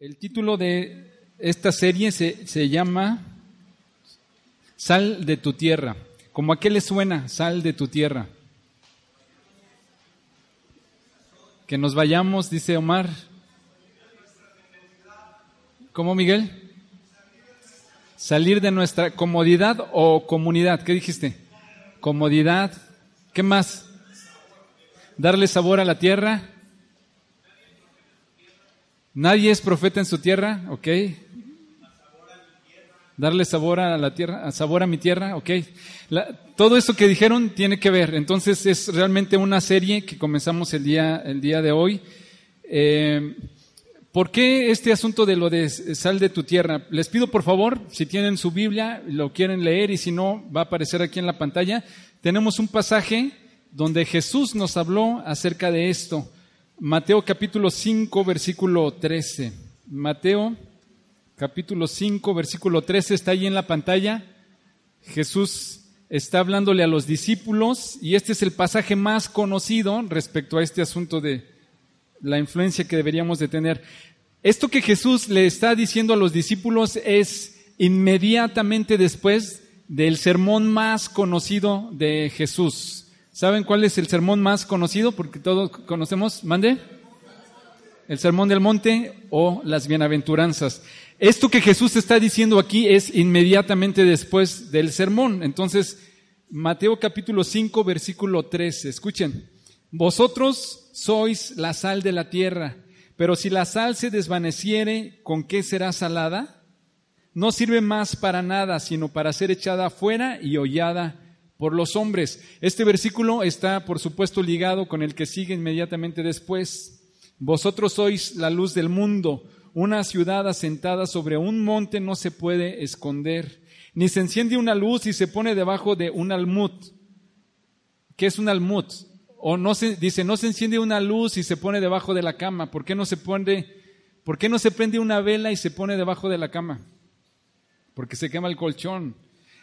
El título de esta serie se, se, llama Sal de tu tierra. ¿Cómo a qué le suena Sal de tu tierra? Que nos vayamos, dice Omar. ¿Cómo, Miguel? Salir de nuestra comodidad o comunidad. ¿Qué dijiste? Comodidad. ¿Qué más? Darle sabor a la tierra. Nadie es profeta en su tierra, ok. Darle sabor a la tierra, sabor a mi tierra, ok. todo eso que dijeron tiene que ver. Entonces es realmente una serie que comenzamos el día, el día de hoy. Eh, ¿Por qué este asunto de lo de sal de tu tierra? Les pido por favor, si tienen su Biblia, lo quieren leer y si no, va a aparecer aquí en la pantalla. Tenemos un pasaje donde Jesús nos habló acerca de esto. Mateo capítulo 5, versículo 13. Mateo capítulo 5, versículo 13 está ahí en la pantalla. Jesús está hablándole a los discípulos y este es el pasaje más conocido respecto a este asunto de la influencia que deberíamos de tener. Esto que Jesús le está diciendo a los discípulos es inmediatamente después del sermón más conocido de Jesús. ¿Saben cuál es el sermón más conocido? Porque todos conocemos, mande. El sermón del monte o las bienaventuranzas. Esto que Jesús está diciendo aquí es inmediatamente después del sermón. Entonces, Mateo capítulo 5, versículo 13. Escuchen. Vosotros sois la sal de la tierra, pero si la sal se desvaneciere, ¿con qué será salada? No sirve más para nada, sino para ser echada afuera y hollada por los hombres. Este versículo está, por supuesto, ligado con el que sigue inmediatamente después. Vosotros sois la luz del mundo. Una ciudad asentada sobre un monte no se puede esconder, ni se enciende una luz y se pone debajo de un almud. ¿Qué es un almud? O no se dice, no se enciende una luz y se pone debajo de la cama. ¿Por qué no se pone, por qué no se prende una vela y se pone debajo de la cama? Porque se quema el colchón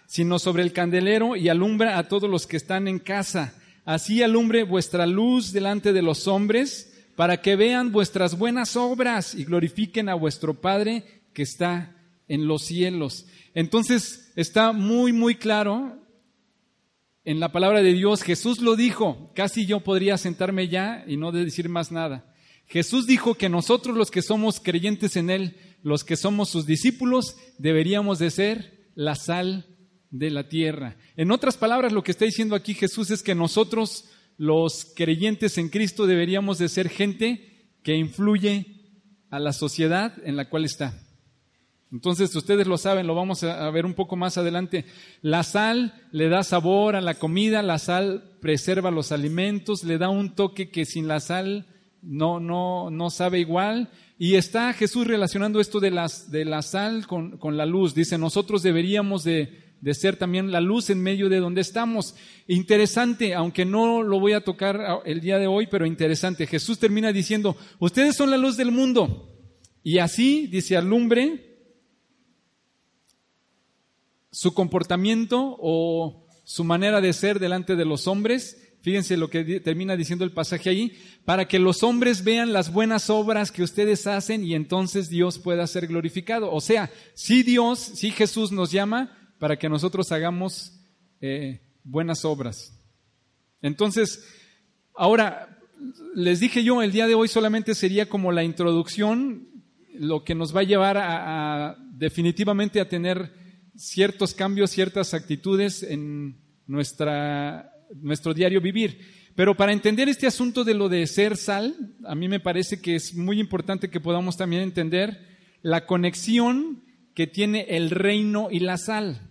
sino sobre el candelero y alumbra a todos los que están en casa. Así alumbre vuestra luz delante de los hombres, para que vean vuestras buenas obras y glorifiquen a vuestro Padre que está en los cielos. Entonces está muy, muy claro en la palabra de Dios. Jesús lo dijo, casi yo podría sentarme ya y no decir más nada. Jesús dijo que nosotros los que somos creyentes en Él, los que somos sus discípulos, deberíamos de ser la sal de la tierra. En otras palabras, lo que está diciendo aquí Jesús es que nosotros, los creyentes en Cristo, deberíamos de ser gente que influye a la sociedad en la cual está. Entonces, ustedes lo saben, lo vamos a ver un poco más adelante. La sal le da sabor a la comida, la sal preserva los alimentos, le da un toque que sin la sal no, no, no sabe igual. Y está Jesús relacionando esto de, las, de la sal con, con la luz. Dice, nosotros deberíamos de de ser también la luz en medio de donde estamos. Interesante, aunque no lo voy a tocar el día de hoy, pero interesante. Jesús termina diciendo, ustedes son la luz del mundo. Y así, dice, alumbre su comportamiento o su manera de ser delante de los hombres. Fíjense lo que termina diciendo el pasaje ahí, para que los hombres vean las buenas obras que ustedes hacen y entonces Dios pueda ser glorificado. O sea, si Dios, si Jesús nos llama para que nosotros hagamos eh, buenas obras. Entonces, ahora, les dije yo, el día de hoy solamente sería como la introducción, lo que nos va a llevar a, definitivamente a tener ciertos cambios, ciertas actitudes en nuestra, nuestro diario vivir. Pero para entender este asunto de lo de ser sal, a mí me parece que es muy importante que podamos también entender la conexión que tiene el reino y la sal.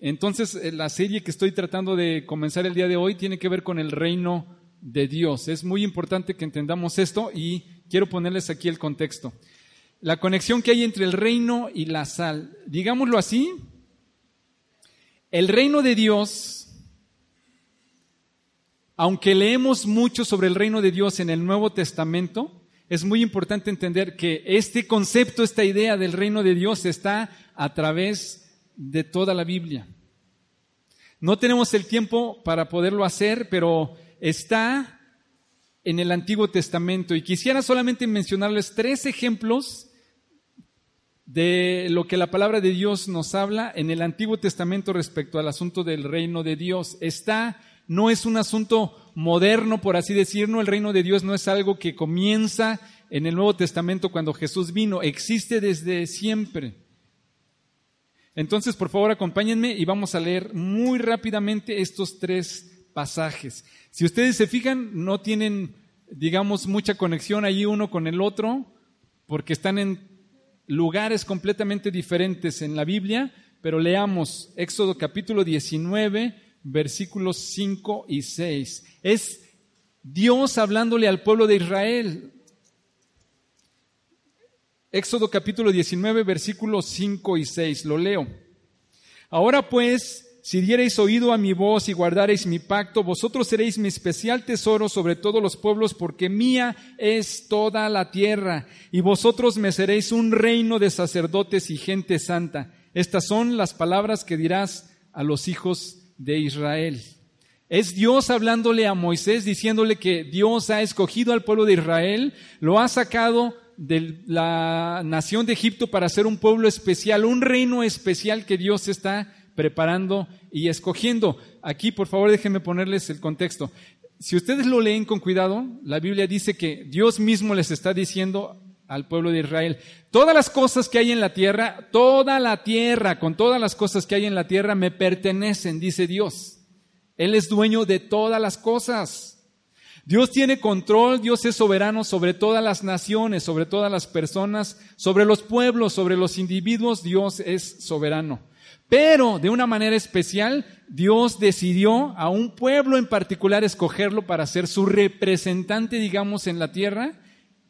Entonces, eh, la serie que estoy tratando de comenzar el día de hoy tiene que ver con el reino de Dios. Es muy importante que entendamos esto y quiero ponerles aquí el contexto. La conexión que hay entre el reino y la sal. Digámoslo así, el reino de Dios, aunque leemos mucho sobre el reino de Dios en el Nuevo Testamento, es muy importante entender que este concepto, esta idea del reino de Dios está a través de toda la Biblia. No tenemos el tiempo para poderlo hacer, pero está en el Antiguo Testamento. Y quisiera solamente mencionarles tres ejemplos de lo que la palabra de Dios nos habla en el Antiguo Testamento respecto al asunto del reino de Dios. Está, no es un asunto moderno, por así decirlo, el reino de Dios no es algo que comienza en el Nuevo Testamento cuando Jesús vino, existe desde siempre. Entonces, por favor, acompáñenme y vamos a leer muy rápidamente estos tres pasajes. Si ustedes se fijan, no tienen, digamos, mucha conexión allí uno con el otro, porque están en lugares completamente diferentes en la Biblia, pero leamos Éxodo capítulo 19, versículos 5 y 6. Es Dios hablándole al pueblo de Israel. Éxodo capítulo 19, versículos 5 y 6. Lo leo. Ahora pues, si diereis oído a mi voz y guardareis mi pacto, vosotros seréis mi especial tesoro sobre todos los pueblos, porque mía es toda la tierra, y vosotros me seréis un reino de sacerdotes y gente santa. Estas son las palabras que dirás a los hijos de Israel. Es Dios hablándole a Moisés, diciéndole que Dios ha escogido al pueblo de Israel, lo ha sacado de la nación de Egipto para ser un pueblo especial, un reino especial que Dios está preparando y escogiendo. Aquí, por favor, déjenme ponerles el contexto. Si ustedes lo leen con cuidado, la Biblia dice que Dios mismo les está diciendo al pueblo de Israel, todas las cosas que hay en la tierra, toda la tierra, con todas las cosas que hay en la tierra, me pertenecen, dice Dios. Él es dueño de todas las cosas. Dios tiene control, Dios es soberano sobre todas las naciones, sobre todas las personas, sobre los pueblos, sobre los individuos, Dios es soberano. Pero de una manera especial, Dios decidió a un pueblo en particular escogerlo para ser su representante, digamos, en la tierra,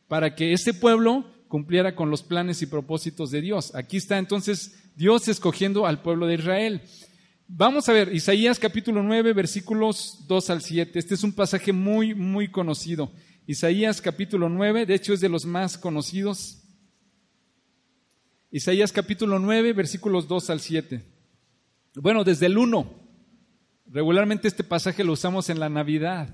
para que ese pueblo cumpliera con los planes y propósitos de Dios. Aquí está entonces Dios escogiendo al pueblo de Israel. Vamos a ver, Isaías capítulo 9, versículos 2 al 7. Este es un pasaje muy, muy conocido. Isaías capítulo 9, de hecho es de los más conocidos. Isaías capítulo 9, versículos 2 al 7. Bueno, desde el 1. Regularmente este pasaje lo usamos en la Navidad.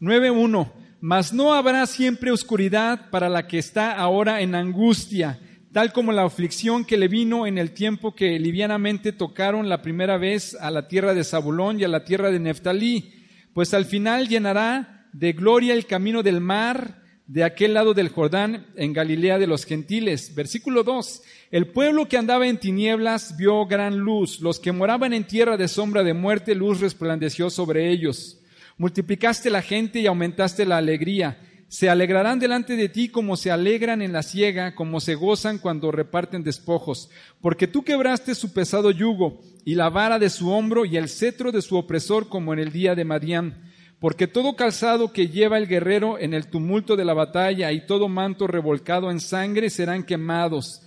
9.1. Mas no habrá siempre oscuridad para la que está ahora en angustia, tal como la aflicción que le vino en el tiempo que livianamente tocaron la primera vez a la tierra de Zabulón y a la tierra de Neftalí, pues al final llenará de gloria el camino del mar, de aquel lado del Jordán, en Galilea de los gentiles. Versículo 2. El pueblo que andaba en tinieblas vio gran luz. Los que moraban en tierra de sombra de muerte, luz resplandeció sobre ellos. Multiplicaste la gente y aumentaste la alegría. Se alegrarán delante de ti como se alegran en la siega, como se gozan cuando reparten despojos. Porque tú quebraste su pesado yugo y la vara de su hombro y el cetro de su opresor como en el día de Madián porque todo calzado que lleva el guerrero en el tumulto de la batalla y todo manto revolcado en sangre serán quemados,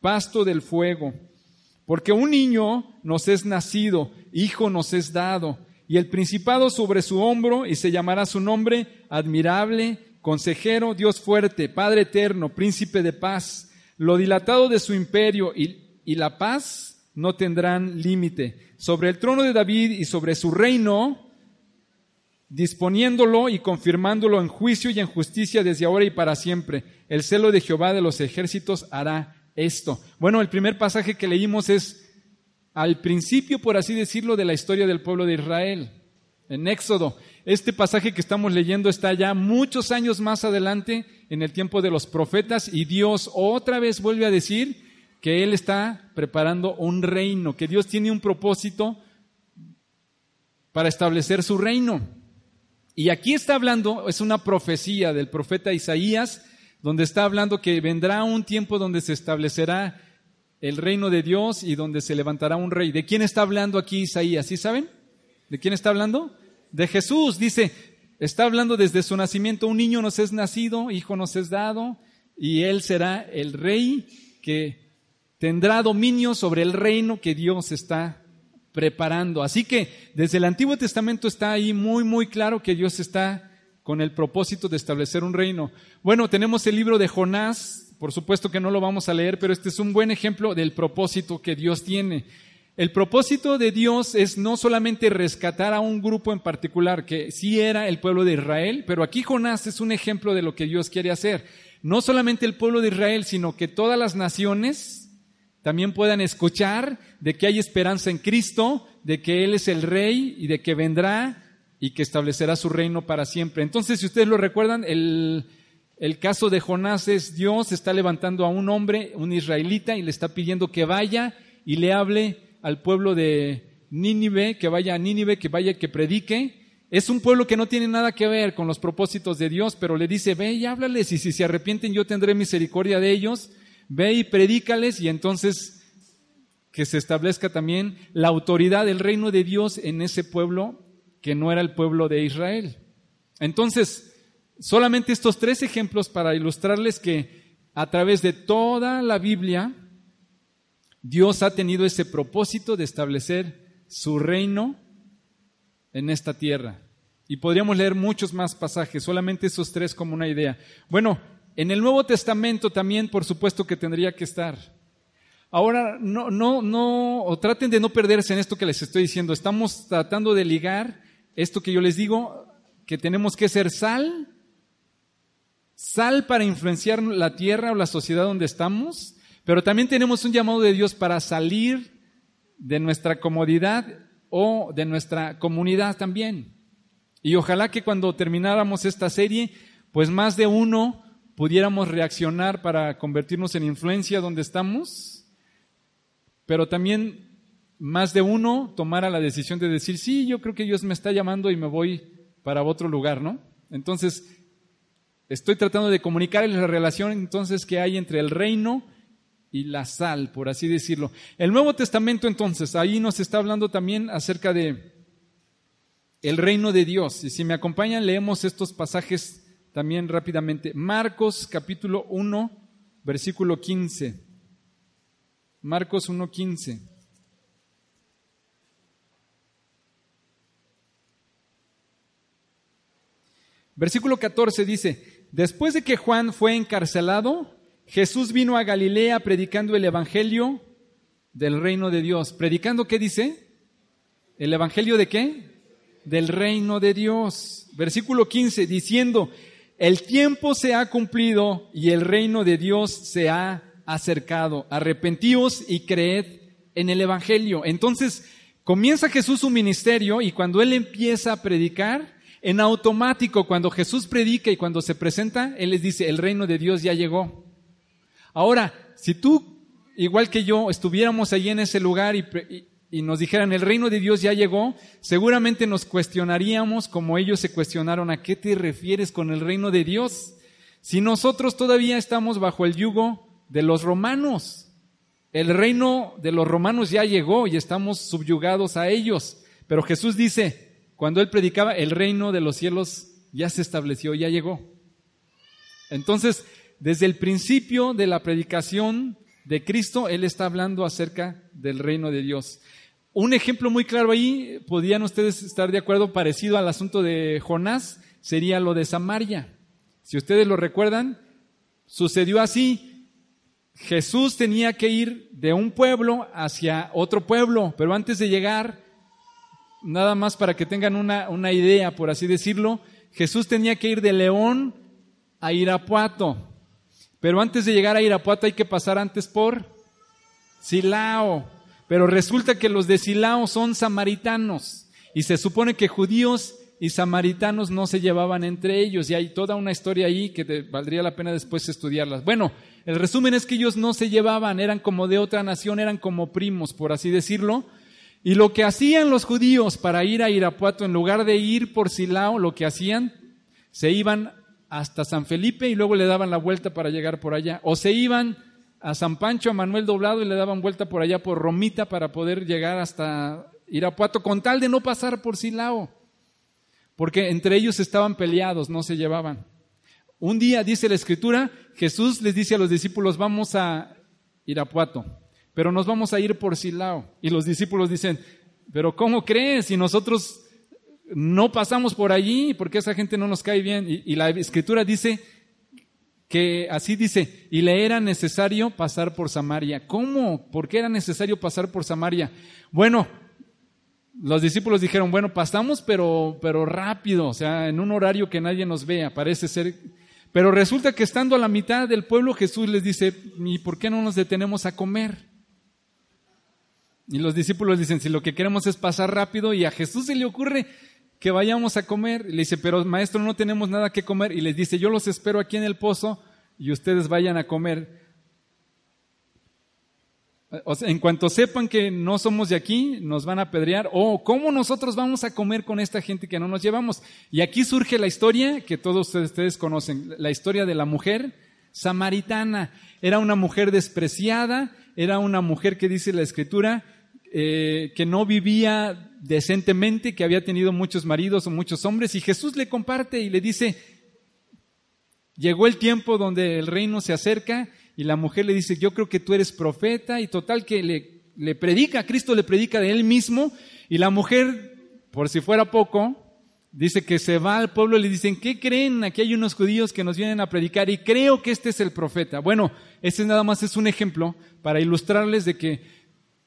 pasto del fuego. Porque un niño nos es nacido, hijo nos es dado, y el principado sobre su hombro, y se llamará su nombre admirable, consejero, Dios fuerte, Padre eterno, príncipe de paz. Lo dilatado de su imperio y, y la paz no tendrán límite. Sobre el trono de David y sobre su reino, disponiéndolo y confirmándolo en juicio y en justicia desde ahora y para siempre. El celo de Jehová de los ejércitos hará esto. Bueno, el primer pasaje que leímos es al principio, por así decirlo, de la historia del pueblo de Israel, en Éxodo. Este pasaje que estamos leyendo está ya muchos años más adelante, en el tiempo de los profetas, y Dios otra vez vuelve a decir que Él está preparando un reino, que Dios tiene un propósito para establecer su reino. Y aquí está hablando, es una profecía del profeta Isaías, donde está hablando que vendrá un tiempo donde se establecerá el reino de Dios y donde se levantará un rey. ¿De quién está hablando aquí Isaías? ¿Sí saben? ¿De quién está hablando? De Jesús. Dice, está hablando desde su nacimiento, un niño nos es nacido, hijo nos es dado, y él será el rey que tendrá dominio sobre el reino que Dios está preparando. Así que desde el Antiguo Testamento está ahí muy, muy claro que Dios está con el propósito de establecer un reino. Bueno, tenemos el libro de Jonás, por supuesto que no lo vamos a leer, pero este es un buen ejemplo del propósito que Dios tiene. El propósito de Dios es no solamente rescatar a un grupo en particular, que sí era el pueblo de Israel, pero aquí Jonás es un ejemplo de lo que Dios quiere hacer. No solamente el pueblo de Israel, sino que todas las naciones también puedan escuchar de que hay esperanza en Cristo, de que Él es el Rey y de que vendrá y que establecerá su reino para siempre. Entonces, si ustedes lo recuerdan, el, el caso de Jonás es Dios está levantando a un hombre, un israelita, y le está pidiendo que vaya y le hable al pueblo de Nínive, que vaya a Nínive, que vaya, que predique. Es un pueblo que no tiene nada que ver con los propósitos de Dios, pero le dice, ve y háblales, y si se arrepienten yo tendré misericordia de ellos, ve y predícales, y entonces que se establezca también la autoridad del reino de Dios en ese pueblo que no era el pueblo de Israel. Entonces, solamente estos tres ejemplos para ilustrarles que a través de toda la Biblia, Dios ha tenido ese propósito de establecer su reino en esta tierra. Y podríamos leer muchos más pasajes, solamente esos tres como una idea. Bueno, en el Nuevo Testamento también, por supuesto que tendría que estar. Ahora, no, no, no, o traten de no perderse en esto que les estoy diciendo. Estamos tratando de ligar esto que yo les digo, que tenemos que ser sal, sal para influenciar la tierra o la sociedad donde estamos, pero también tenemos un llamado de Dios para salir de nuestra comodidad o de nuestra comunidad también. Y ojalá que cuando termináramos esta serie, pues más de uno pudiéramos reaccionar para convertirnos en influencia donde estamos, pero también más de uno tomara la decisión de decir, sí, yo creo que Dios me está llamando y me voy para otro lugar, ¿no? Entonces, estoy tratando de comunicarles la relación entonces que hay entre el reino y la sal, por así decirlo. El Nuevo Testamento entonces, ahí nos está hablando también acerca de el reino de Dios. Y si me acompañan, leemos estos pasajes también rápidamente. Marcos capítulo 1, versículo 15. Marcos 1, 15. Versículo 14 dice, después de que Juan fue encarcelado, Jesús vino a Galilea predicando el Evangelio del reino de Dios. ¿Predicando qué dice? ¿El Evangelio de qué? Del reino de Dios. Versículo 15, diciendo, el tiempo se ha cumplido y el reino de Dios se ha acercado. Arrepentíos y creed en el Evangelio. Entonces, comienza Jesús su ministerio y cuando Él empieza a predicar, en automático, cuando Jesús predica y cuando se presenta, Él les dice, el reino de Dios ya llegó. Ahora, si tú, igual que yo, estuviéramos allí en ese lugar y, nos dijeran, el reino de Dios ya llegó, seguramente nos cuestionaríamos como ellos se cuestionaron, ¿a qué te refieres con el reino de Dios? Si nosotros todavía estamos bajo el yugo de los romanos, el reino de los romanos ya llegó y estamos subyugados a ellos. Pero Jesús dice, cuando él predicaba, el reino de los cielos ya se estableció, ya llegó. Entonces, desde el principio de la predicación de Cristo, Él está hablando acerca del reino de Dios. Un ejemplo muy claro ahí, podrían ustedes estar de acuerdo, parecido al asunto de Jonás, sería lo de Samaria. Si ustedes lo recuerdan, sucedió así. Jesús tenía que ir de un pueblo hacia otro pueblo, pero antes de llegar, nada más para que tengan una, una idea, por así decirlo, Jesús tenía que ir de León a Irapuato. Pero antes de llegar a Irapuato hay que pasar antes por Silao. Pero resulta que los de Silao son samaritanos. Y se supone que judíos y samaritanos no se llevaban entre ellos. Y hay toda una historia ahí que valdría la pena después estudiarlas. Bueno, el resumen es que ellos no se llevaban, eran como de otra nación, eran como primos, por así decirlo. Y lo que hacían los judíos para ir a Irapuato, en lugar de ir por Silao, lo que hacían, se iban hasta San Felipe y luego le daban la vuelta para llegar por allá. O se iban a San Pancho, a Manuel Doblado y le daban vuelta por allá por Romita para poder llegar hasta Irapuato con tal de no pasar por Silao. Porque entre ellos estaban peleados, no se llevaban. Un día, dice la escritura, Jesús les dice a los discípulos, vamos a Irapuato, pero nos vamos a ir por Silao. Y los discípulos dicen, pero ¿cómo crees? Si nosotros no pasamos por allí porque esa gente no nos cae bien. Y, la escritura dice que así dice, y le era necesario pasar por Samaria. ¿Cómo? ¿Por qué era necesario pasar por Samaria? Bueno, los discípulos dijeron, bueno, pasamos pero, pero rápido, o sea, en un horario que nadie nos vea, parece ser. Pero resulta que estando a la mitad del pueblo, Jesús les dice, ¿y por qué no nos detenemos a comer? Y los discípulos dicen, si lo que queremos es pasar rápido, y a Jesús se le ocurre que vayamos a comer. Le dice, pero maestro, no tenemos nada que comer. Y les dice, yo los espero aquí en el pozo y ustedes vayan a comer. En cuanto sepan que no somos de aquí, nos van a apedrear. O, oh, ¿cómo nosotros vamos a comer con esta gente que no nos llevamos? Y aquí surge la historia que todos ustedes conocen, la historia de la mujer samaritana. Era una mujer despreciada, era una mujer que dice la escritura, eh, que no vivía decentemente, que había tenido muchos maridos o muchos hombres, y Jesús le comparte y le dice, llegó el tiempo donde el reino se acerca, y la mujer le dice, yo creo que tú eres profeta, y total que le, le predica, Cristo le predica de él mismo, y la mujer, por si fuera poco, dice que se va al pueblo y le dicen, ¿qué creen? Aquí hay unos judíos que nos vienen a predicar y creo que este es el profeta. Bueno, este nada más es un ejemplo para ilustrarles de que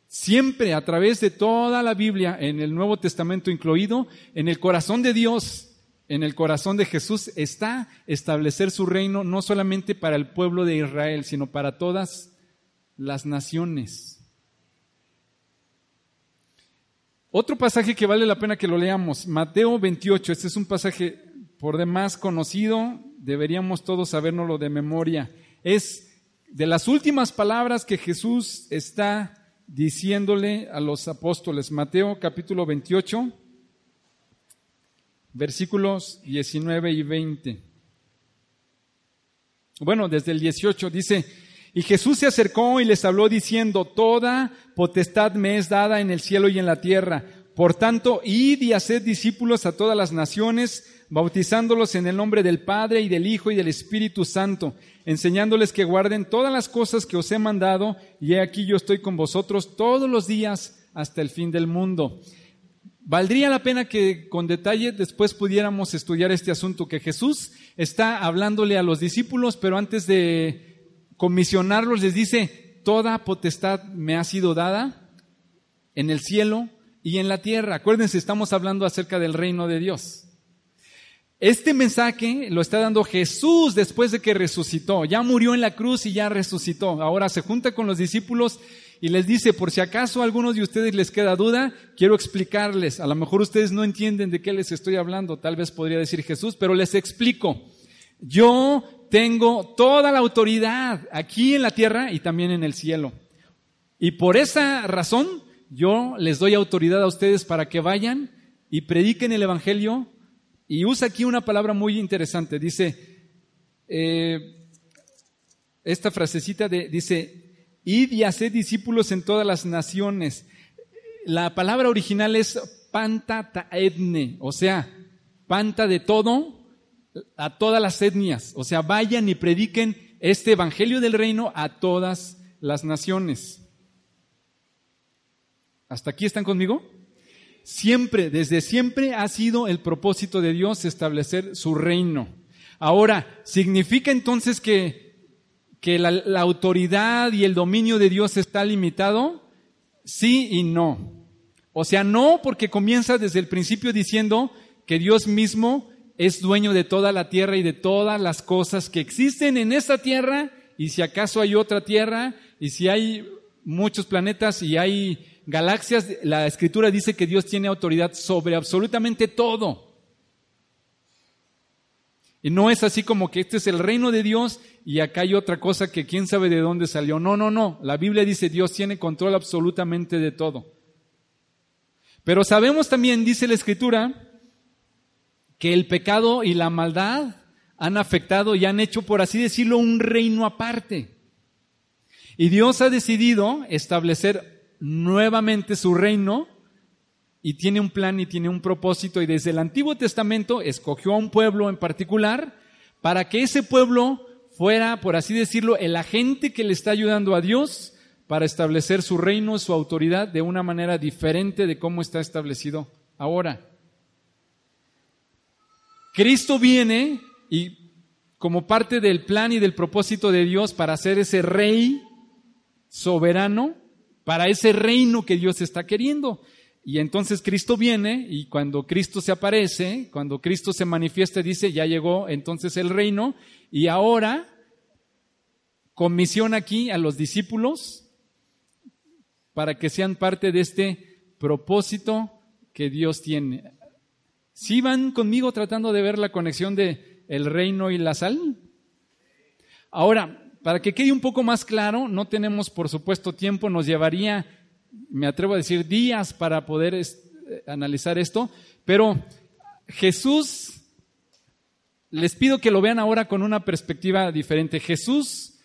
Siempre a través de toda la Biblia, en el Nuevo Testamento incluido, en el corazón de Dios, en el corazón de Jesús, está establecer su reino no solamente para el pueblo de Israel, sino para todas las naciones. Otro pasaje que vale la pena que lo leamos, Mateo 28, este es un pasaje por demás conocido, deberíamos todos sabernoslo de memoria. Es de las últimas palabras que Jesús está diciéndole a los apóstoles, Mateo capítulo 28, versículos 19 y 20. Bueno, desde el 18 dice, y Jesús se acercó y les habló diciendo, Toda potestad me es dada en el cielo y en la tierra. Por tanto, id y haced discípulos a todas las naciones, bautizándolos en el nombre del Padre y del Hijo y del Espíritu Santo, enseñándoles que guarden todas las cosas que os he mandado, y he aquí yo estoy con vosotros todos los días hasta el fin del mundo. Valdría la pena que con detalle después pudiéramos estudiar este asunto, que Jesús está hablándole a los discípulos, pero antes de comisionarlos les dice, toda potestad me ha sido dada en el cielo y en la tierra. Acuérdense, estamos hablando acerca del reino de Dios. Este mensaje lo está dando Jesús después de que resucitó. Ya murió en la cruz y ya resucitó. Ahora se junta con los discípulos y les dice, por si acaso a algunos de ustedes les queda duda, quiero explicarles. A lo mejor ustedes no entienden de qué les estoy hablando, tal vez podría decir Jesús, pero les explico. Yo tengo toda la autoridad aquí en la tierra y también en el cielo. Y por esa razón yo les doy autoridad a ustedes para que vayan y prediquen el Evangelio y usa aquí una palabra muy interesante. Dice, eh, esta frasecita de, dice, id y haced discípulos en todas las naciones. La palabra original es panta taedne, o sea, panta de todo a todas las etnias. O sea, vayan y prediquen este evangelio del reino a todas las naciones. ¿Hasta aquí están conmigo? Siempre, desde siempre ha sido el propósito de Dios establecer su reino. Ahora, ¿significa entonces que, que la, la autoridad y el dominio de Dios está limitado? Sí y no. O sea, no porque comienza desde el principio diciendo que Dios mismo es dueño de toda la tierra y de todas las cosas que existen en esta tierra, y si acaso hay otra tierra, y si hay muchos planetas y hay galaxias, la escritura dice que Dios tiene autoridad sobre absolutamente todo. Y no es así como que este es el reino de Dios y acá hay otra cosa que quién sabe de dónde salió. No, no, no. La Biblia dice Dios tiene control absolutamente de todo. Pero sabemos también, dice la escritura, que el pecado y la maldad han afectado y han hecho, por así decirlo, un reino aparte. Y Dios ha decidido establecer nuevamente su reino y tiene un plan y tiene un propósito y desde el Antiguo Testamento escogió a un pueblo en particular para que ese pueblo fuera, por así decirlo, el agente que le está ayudando a Dios para establecer su reino, su autoridad de una manera diferente de cómo está establecido ahora. Cristo viene y como parte del plan y del propósito de Dios para ser ese rey soberano, para ese reino que Dios está queriendo. Y entonces Cristo viene y cuando Cristo se aparece, cuando Cristo se manifiesta, dice, ya llegó entonces el reino y ahora comisiona aquí a los discípulos para que sean parte de este propósito que Dios tiene. ¿Sí van conmigo tratando de ver la conexión de el reino y la sal? Ahora, para que quede un poco más claro, no tenemos por supuesto tiempo, nos llevaría me atrevo a decir, días para poder eh, analizar esto, pero Jesús, les pido que lo vean ahora con una perspectiva diferente. Jesús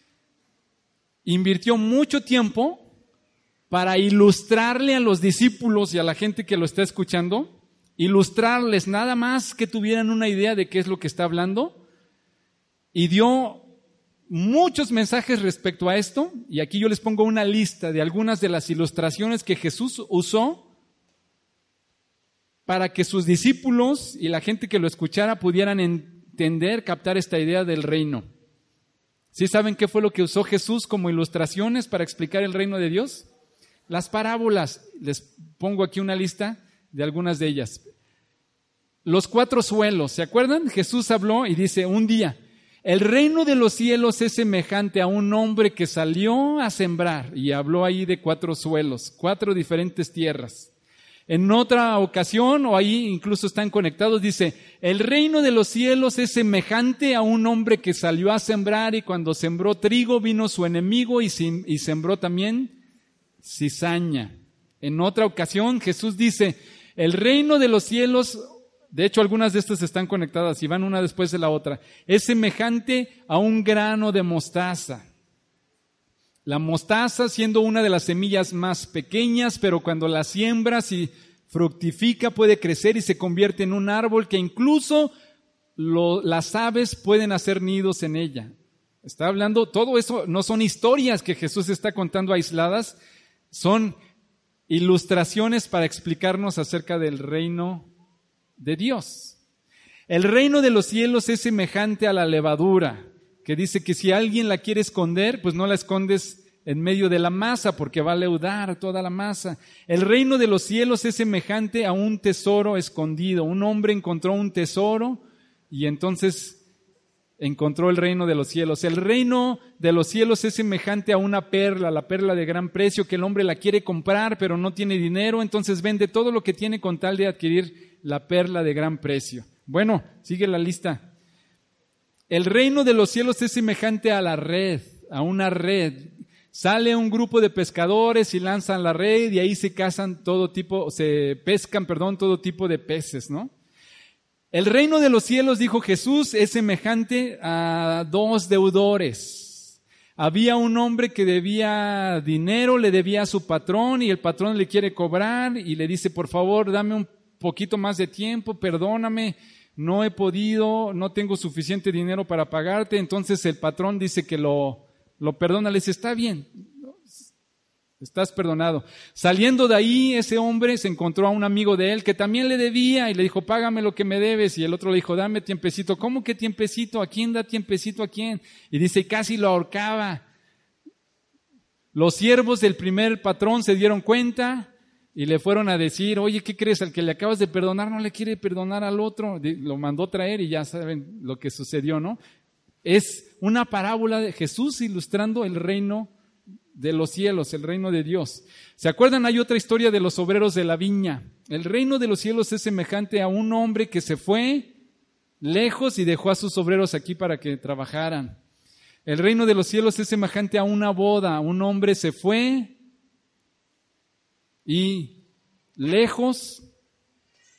invirtió mucho tiempo para ilustrarle a los discípulos y a la gente que lo está escuchando, ilustrarles nada más que tuvieran una idea de qué es lo que está hablando, y dio muchos mensajes respecto a esto, y aquí yo les pongo una lista de algunas de las ilustraciones que Jesús usó para que sus discípulos y la gente que lo escuchara pudieran entender, captar esta idea del reino. ¿Sí saben qué fue lo que usó Jesús como ilustraciones para explicar el reino de Dios? Las parábolas. Les pongo aquí una lista de algunas de ellas. Los cuatro suelos, ¿se acuerdan? Jesús habló y dice, un día, el reino de los cielos es semejante a un hombre que salió a sembrar y habló ahí de cuatro suelos, cuatro diferentes tierras. En otra ocasión, o ahí incluso están conectados, dice, el reino de los cielos es semejante a un hombre que salió a sembrar y cuando sembró trigo vino su enemigo y, y sembró también cizaña. En otra ocasión Jesús dice, el reino de los cielos de hecho, algunas de estas están conectadas y van una después de la otra. Es semejante a un grano de mostaza. La mostaza siendo una de las semillas más pequeñas, pero cuando la siembras y fructifica puede crecer y se convierte en un árbol que incluso las aves pueden hacer nidos en ella. Está hablando, todo eso no son historias que Jesús está contando aisladas, son ilustraciones para explicarnos acerca del reino de Dios. El reino de los cielos es semejante a la levadura, que dice que si alguien la quiere esconder, pues no la escondes en medio de la masa, porque va a leudar toda la masa. El reino de los cielos es semejante a un tesoro escondido. Un hombre encontró un tesoro y entonces encontró el reino de los cielos. El reino de los cielos es semejante a una perla, la perla de gran precio, que el hombre la quiere comprar, pero no tiene dinero, entonces vende todo lo que tiene con tal de adquirir la perla de gran precio. Bueno, sigue la lista. El reino de los cielos es semejante a la red, a una red. Sale un grupo de pescadores y lanzan la red y ahí se cazan todo tipo, se pescan, perdón, todo tipo de peces, ¿no? El reino de los cielos, dijo Jesús, es semejante a dos deudores. Había un hombre que debía dinero, le debía a su patrón y el patrón le quiere cobrar y le dice, por favor, dame un poquito más de tiempo, perdóname, no he podido, no tengo suficiente dinero para pagarte. Entonces el patrón dice que lo, lo perdona, le dice, está bien, estás perdonado. Saliendo de ahí, ese hombre se encontró a un amigo de él que también le debía y le dijo, págame lo que me debes. Y el otro le dijo, dame tiempecito. ¿Cómo que tiempecito? ¿A quién da tiempecito a quién? Y dice, casi lo ahorcaba. Los siervos del primer patrón se dieron cuenta, y le fueron a decir, oye, ¿qué crees? Al que le acabas de perdonar no le quiere perdonar al otro. Lo mandó traer y ya saben lo que sucedió, ¿no? Es una parábola de Jesús ilustrando el reino de los cielos, el reino de Dios. ¿Se acuerdan? Hay otra historia de los obreros de la viña. El reino de los cielos es semejante a un hombre que se fue lejos y dejó a sus obreros aquí para que trabajaran. El reino de los cielos es semejante a una boda. Un hombre se fue y lejos,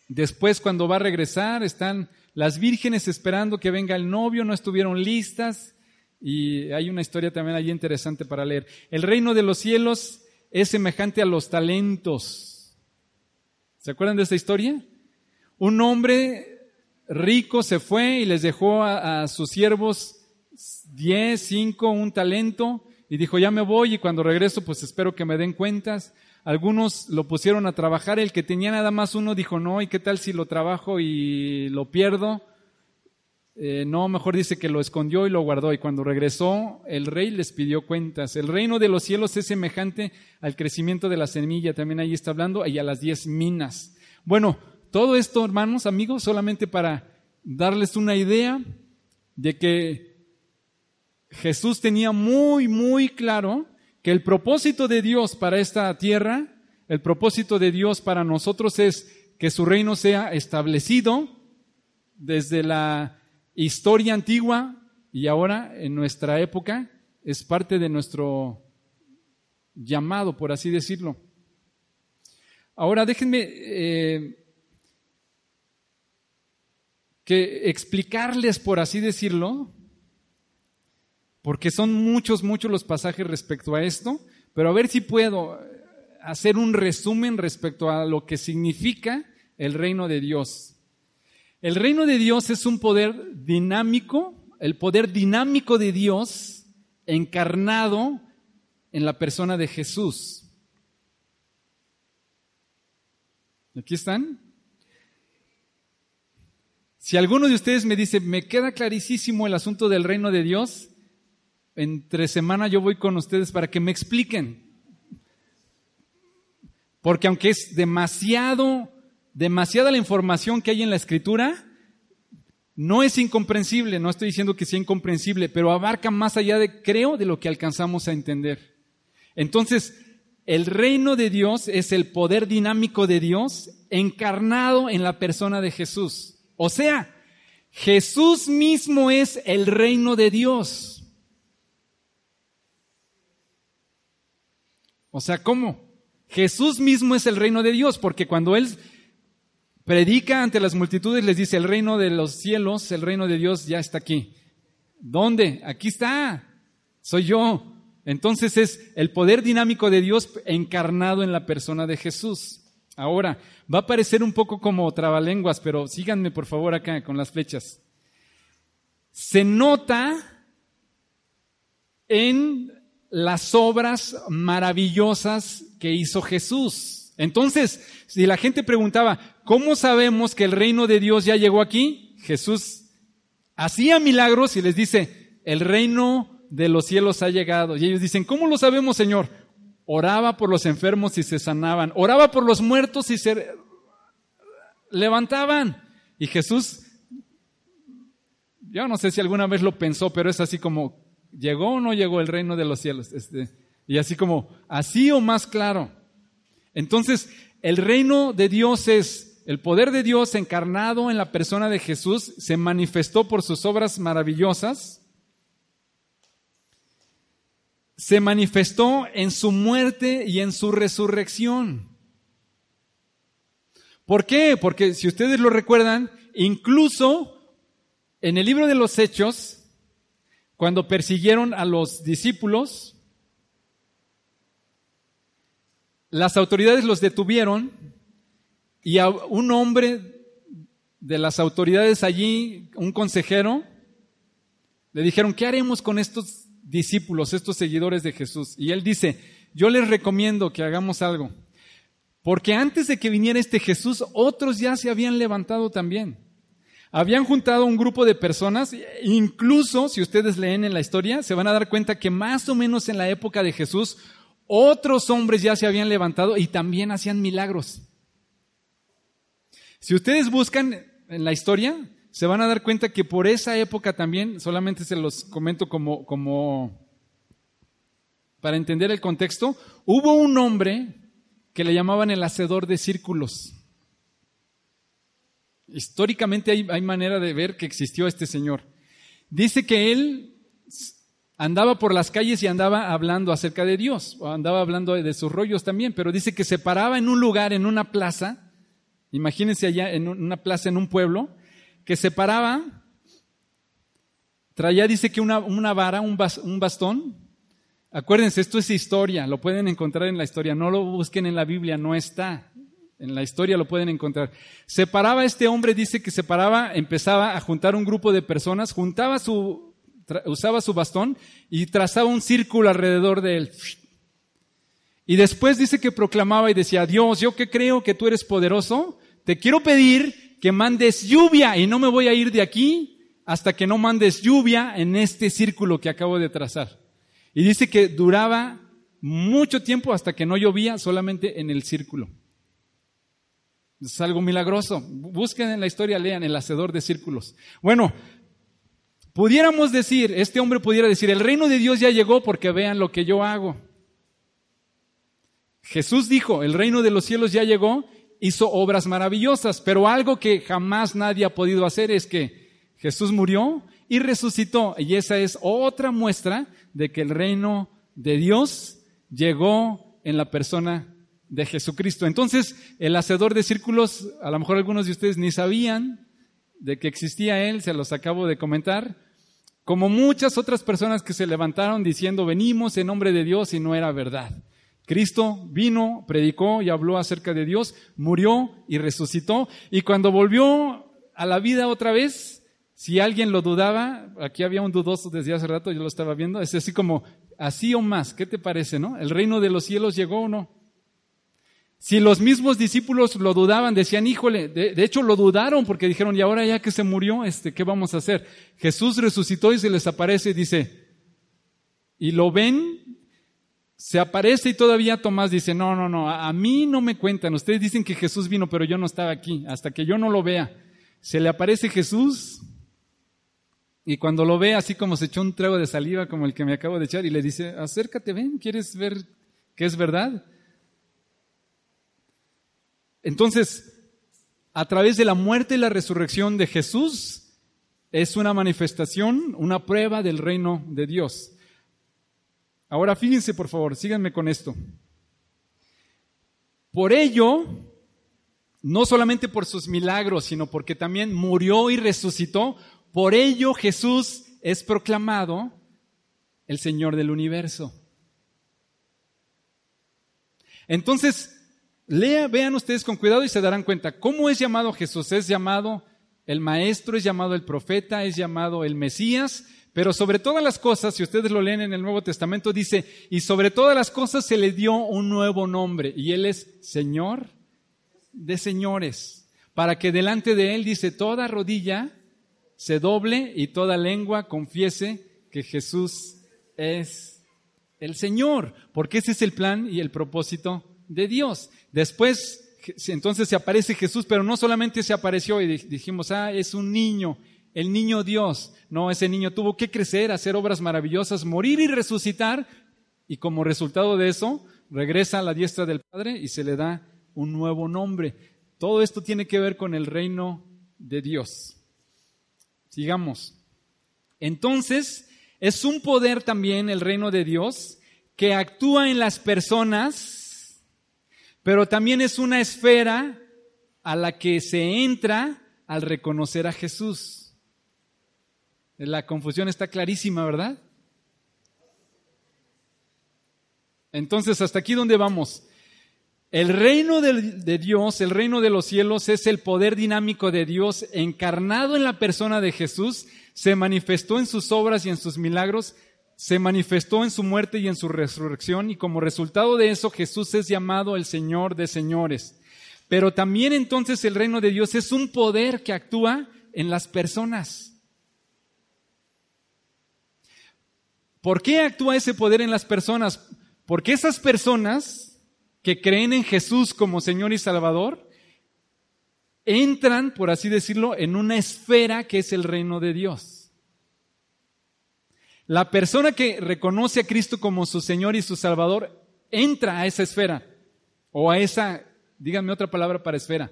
después cuando va a regresar, están las vírgenes esperando que venga el novio, no estuvieron listas. Y hay una historia también allí interesante para leer. El reino de los cielos es semejante a los talentos. ¿Se acuerdan de esta historia? Un hombre rico se fue y les dejó a, a sus siervos diez, cinco, un talento y dijo, ya me voy y cuando regreso pues espero que me den cuentas. Algunos lo pusieron a trabajar, el que tenía nada más uno dijo, no, ¿y qué tal si lo trabajo y lo pierdo? eh, no, mejor dice que lo escondió y lo guardó. Y cuando regresó, el rey les pidió cuentas. El reino de los cielos es semejante al crecimiento de la semilla, también ahí está hablando, y a las diez minas. Bueno, todo esto, hermanos, amigos, solamente para darles una idea de que Jesús tenía muy, muy claro que el propósito de Dios para esta tierra, el propósito de Dios para nosotros es que su reino sea establecido desde la historia antigua y ahora en nuestra época es parte de nuestro llamado, por así decirlo. Ahora déjenme eh, que explicarles, por así decirlo, porque son muchos, muchos los pasajes respecto a esto, pero a ver si puedo hacer un resumen respecto a lo que significa el reino de Dios. El reino de Dios es un poder dinámico, el poder dinámico de Dios encarnado en la persona de Jesús. ¿Aquí están? Si alguno de ustedes me dice, me queda clarísimo el asunto del reino de Dios, entre semana yo voy con ustedes para que me expliquen. Porque aunque es demasiado, demasiada la información que hay en la escritura, no es incomprensible, no estoy diciendo que sea incomprensible, pero abarca más allá de, creo, de lo que alcanzamos a entender. Entonces, el reino de Dios es el poder dinámico de Dios encarnado en la persona de Jesús. O sea, Jesús mismo es el reino de Dios. O sea, ¿cómo? Jesús mismo es el reino de Dios, porque cuando Él predica ante las multitudes, les dice, el reino de los cielos, el reino de Dios ya está aquí. ¿Dónde? Aquí está. Soy yo. Entonces es el poder dinámico de Dios encarnado en la persona de Jesús. Ahora, va a parecer un poco como trabalenguas, pero síganme por favor acá con las flechas. Se nota en las obras maravillosas que hizo Jesús. Entonces, si la gente preguntaba, ¿cómo sabemos que el reino de Dios ya llegó aquí? Jesús hacía milagros y les dice, el reino de los cielos ha llegado. Y ellos dicen, ¿cómo lo sabemos, Señor? Oraba por los enfermos y se sanaban. Oraba por los muertos y se levantaban. Y Jesús, yo no sé si alguna vez lo pensó, pero es así como, ¿Llegó o no llegó el reino de los cielos? Este, y así como, así o más claro. Entonces, el reino de Dios es el poder de Dios encarnado en la persona de Jesús, se manifestó por sus obras maravillosas, se manifestó en su muerte y en su resurrección. ¿Por qué? Porque si ustedes lo recuerdan, incluso en el libro de los Hechos, cuando persiguieron a los discípulos, las autoridades los detuvieron y a un hombre de las autoridades allí, un consejero, le dijeron, ¿qué haremos con estos discípulos, estos seguidores de Jesús? Y él dice, yo les recomiendo que hagamos algo, porque antes de que viniera este Jesús, otros ya se habían levantado también habían juntado un grupo de personas, incluso si ustedes leen en la historia, se van a dar cuenta que más o menos en la época de Jesús, otros hombres ya se habían levantado y también hacían milagros. Si ustedes buscan en la historia, se van a dar cuenta que por esa época también, solamente se los comento como, como para entender el contexto, hubo un hombre que le llamaban el hacedor de círculos. Históricamente hay, manera de ver que existió este señor. Dice que él andaba por las calles y andaba hablando acerca de Dios, o andaba hablando de sus rollos también, pero dice que se paraba en un lugar, en una plaza, imagínense allá en una plaza en un pueblo, que se paraba, traía, dice que una, una vara, un, un bastón, acuérdense, esto es historia, lo pueden encontrar en la historia, no lo busquen en la Biblia, no está, en la historia lo pueden encontrar. Separaba este hombre, dice que separaba, empezaba a juntar un grupo de personas, juntaba su, usaba su bastón y trazaba un círculo alrededor de él. Y después dice que proclamaba y decía, Dios, yo que creo que tú eres poderoso, te quiero pedir que mandes lluvia y no me voy a ir de aquí hasta que no mandes lluvia en este círculo que acabo de trazar. Y dice que duraba mucho tiempo hasta que no llovía solamente en el círculo. Es algo milagroso. Busquen en la historia, lean el hacedor de círculos. Bueno, pudiéramos decir, este hombre pudiera decir, el reino de Dios ya llegó porque vean lo que yo hago. Jesús dijo, el reino de los cielos ya llegó, hizo obras maravillosas, pero algo que jamás nadie ha podido hacer es que Jesús murió y resucitó. Y esa es otra muestra de que el reino de Dios llegó en la persona de Jesucristo. Entonces, el hacedor de círculos, a lo mejor algunos de ustedes ni sabían de que existía él, se los acabo de comentar, como muchas otras personas que se levantaron diciendo, venimos en nombre de Dios y no era verdad. Cristo vino, predicó y habló acerca de Dios, murió y resucitó, y cuando volvió a la vida otra vez, si alguien lo dudaba, aquí había un dudoso desde hace rato, yo lo estaba viendo, es así como, así o más, ¿qué te parece, no? ¿El reino de los cielos llegó o no? Si los mismos discípulos lo dudaban, decían, híjole, de, hecho lo dudaron porque dijeron, y ahora ya que se murió, este, ¿qué vamos a hacer? Jesús resucitó y se les aparece y dice, y lo ven se aparece y todavía Tomás dice, no, no, no, a, mí no me cuentan, ustedes dicen que Jesús vino, pero yo no estaba aquí, hasta que yo no lo vea. Se le aparece Jesús y cuando lo ve así como se echó un trago de saliva como el que me acabo de echar y le dice, acércate, ven, ¿quieres ver que es verdad? Entonces, a través de la muerte y la resurrección de Jesús, es una manifestación, una prueba del reino de Dios. Ahora fíjense, por favor, síganme con esto. Por ello, no solamente por sus milagros, sino porque también murió y resucitó, por ello Jesús es proclamado el Señor del universo. Entonces, lea, vean ustedes con cuidado y se darán cuenta, ¿cómo es llamado Jesús? Es llamado el Maestro, es llamado el Profeta, es llamado el Mesías, pero sobre todas las cosas, si ustedes lo leen en el Nuevo Testamento, dice, y sobre todas las cosas se le dio un nuevo nombre, y Él es Señor de señores, para que delante de Él, dice, toda rodilla se doble y toda lengua confiese que Jesús es el Señor, porque ese es el plan y el propósito de Dios. Después, entonces se aparece Jesús, pero no solamente se apareció y dijimos, ah, es un niño, el niño Dios. No, ese niño tuvo que crecer, hacer obras maravillosas, morir y resucitar, y como resultado de eso, regresa a la diestra del Padre y se le da un nuevo nombre. Todo esto tiene que ver con el reino de Dios. Sigamos. Entonces, es un poder también el reino de Dios que actúa en las personas, pero también es una esfera a la que se entra al reconocer a Jesús. La confusión está clarísima, ¿verdad? Entonces, hasta aquí donde vamos. El reino de, de, Dios, el reino de los cielos, es el poder dinámico de Dios encarnado en la persona de Jesús, se manifestó en sus obras y en sus milagros, se manifestó en su muerte y en su resurrección, y como resultado de eso Jesús es llamado el Señor de señores. Pero también entonces el reino de Dios es un poder que actúa en las personas. ¿Por qué actúa ese poder en las personas? Porque esas personas que creen en Jesús como Señor y Salvador entran, por así decirlo, en una esfera que es el reino de Dios. La persona que reconoce a Cristo como su Señor y su Salvador entra a esa esfera o a esa, díganme otra palabra para esfera.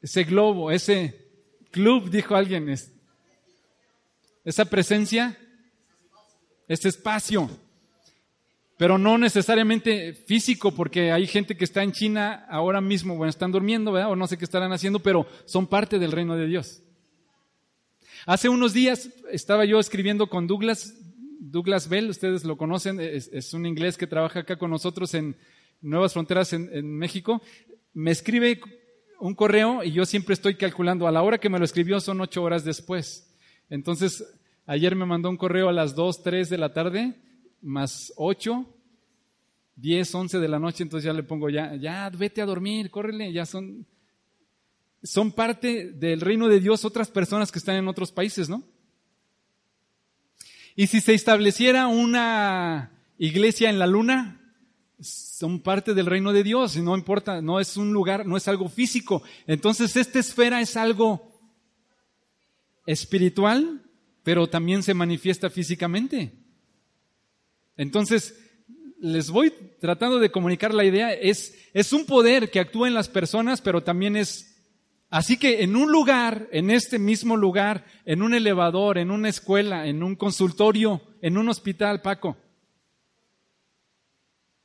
Ese globo, ese club, dijo alguien, esa presencia, ese espacio, pero no necesariamente físico, porque hay gente que está en China ahora mismo, bueno, están durmiendo, ¿verdad? O no sé qué estarán haciendo, pero son parte del reino de Dios. Hace unos días estaba yo escribiendo con Douglas, Douglas Bell, ustedes lo conocen, es, un inglés que trabaja acá con nosotros en Nuevas Fronteras en, en México. Me escribe un correo y yo siempre estoy calculando, a la hora que me lo escribió son ocho horas después. Entonces, ayer me mandó un correo a las 2, 3 de la tarde, más 8, 10, 11 de la noche, entonces ya le pongo ya, ya, vete a dormir, córrele, ya son... son parte del reino de Dios otras personas que están en otros países, ¿no? Y si se estableciera una iglesia en la luna, son parte del reino de Dios y no importa, no es un lugar, no es algo físico. Entonces esta esfera es algo espiritual, pero también se manifiesta físicamente. Entonces, les voy tratando de comunicar la idea, es, es un poder que actúa en las personas, pero también es... Así que en un lugar, en este mismo lugar, en un elevador, en una escuela, en un consultorio, en un hospital, Paco,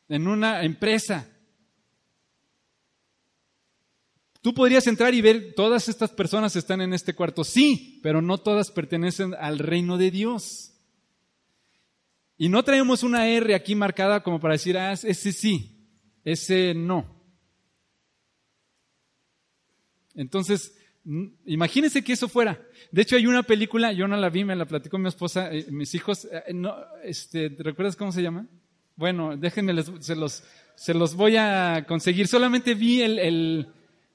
en una empresa, Tú podrías entrar y ver, todas estas personas están en este cuarto, sí, pero no todas pertenecen al reino de Dios. Y no traemos una R aquí marcada como para decir, ah, ese sí, ese no. Entonces, imagínense que eso fuera. De hecho, hay una película, yo no la vi, me la platicó mi esposa, eh, mis hijos. Eh, no, este, ¿Recuerdas cómo se llama? Bueno, déjenme, se, los, se los voy a conseguir. Solamente vi el, el,